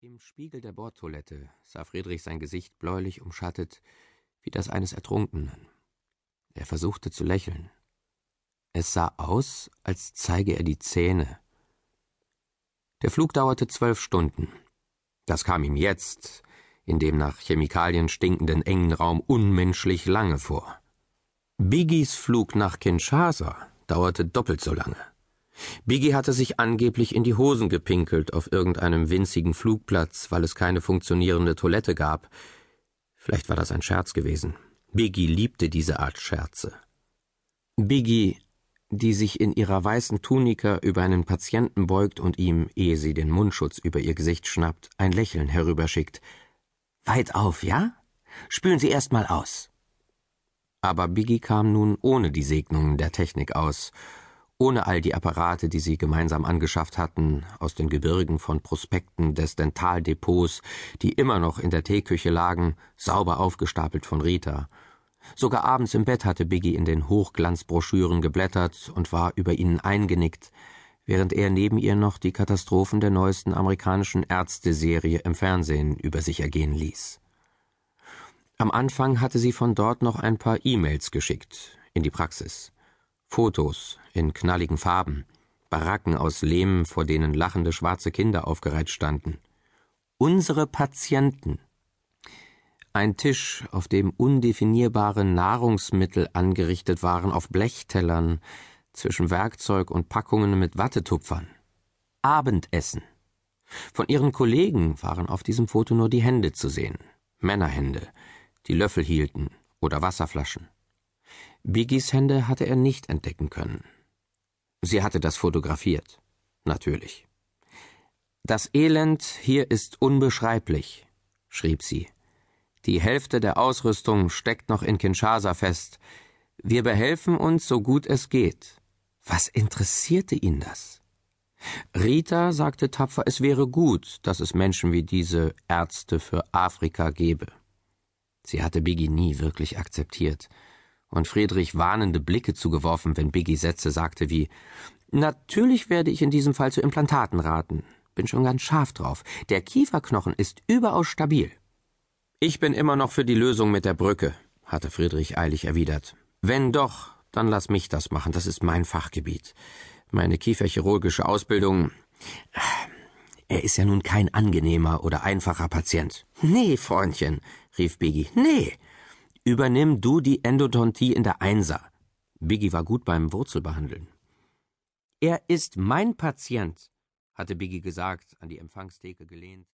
Im Spiegel der Bordtoilette sah Friedrich sein Gesicht bläulich umschattet, wie das eines Ertrunkenen. Er versuchte zu lächeln. Es sah aus, als zeige er die Zähne. Der Flug dauerte zwölf Stunden. Das kam ihm jetzt, in dem nach Chemikalien stinkenden engen Raum, unmenschlich lange vor. Biggies Flug nach Kinshasa dauerte doppelt so lange. Biggie hatte sich angeblich in die Hosen gepinkelt auf irgendeinem winzigen Flugplatz, weil es keine funktionierende Toilette gab. Vielleicht war das ein Scherz gewesen. Biggie liebte diese Art Scherze. Biggie, die sich in ihrer weißen Tunika über einen Patienten beugt und ihm, ehe sie den Mundschutz über ihr Gesicht schnappt, ein Lächeln herüberschickt. Weit auf, ja? Spülen Sie erst mal aus. Aber Biggie kam nun ohne die Segnungen der Technik aus ohne all die Apparate, die sie gemeinsam angeschafft hatten, aus den Gebirgen von Prospekten des Dentaldepots, die immer noch in der Teeküche lagen, sauber aufgestapelt von Rita. Sogar abends im Bett hatte Biggie in den Hochglanzbroschüren geblättert und war über ihnen eingenickt, während er neben ihr noch die Katastrophen der neuesten amerikanischen Ärzteserie im Fernsehen über sich ergehen ließ. Am Anfang hatte sie von dort noch ein paar E-Mails geschickt, in die Praxis. Fotos in knalligen Farben, Baracken aus Lehm, vor denen lachende schwarze Kinder aufgereiht standen. Unsere Patienten. Ein Tisch, auf dem undefinierbare Nahrungsmittel angerichtet waren auf Blechtellern, zwischen Werkzeug und Packungen mit Wattetupfern. Abendessen. Von ihren Kollegen waren auf diesem Foto nur die Hände zu sehen. Männerhände, die Löffel hielten oder Wasserflaschen. Biggies Hände hatte er nicht entdecken können. Sie hatte das fotografiert. Natürlich. Das Elend hier ist unbeschreiblich, schrieb sie. Die Hälfte der Ausrüstung steckt noch in Kinshasa fest. Wir behelfen uns, so gut es geht. Was interessierte ihn das? Rita sagte tapfer, es wäre gut, dass es Menschen wie diese Ärzte für Afrika gebe. Sie hatte Biggie nie wirklich akzeptiert und Friedrich warnende Blicke zugeworfen, wenn Biggie Sätze sagte wie Natürlich werde ich in diesem Fall zu Implantaten raten. Bin schon ganz scharf drauf. Der Kieferknochen ist überaus stabil. Ich bin immer noch für die Lösung mit der Brücke, hatte Friedrich eilig erwidert. Wenn doch, dann lass mich das machen, das ist mein Fachgebiet. Meine kieferchirurgische Ausbildung. Er ist ja nun kein angenehmer oder einfacher Patient. Nee, Freundchen, rief Biggie. Nee, Übernimm du die Endodontie in der Einser. Biggie war gut beim Wurzelbehandeln. Er ist mein Patient, hatte Biggie gesagt, an die Empfangstheke gelehnt.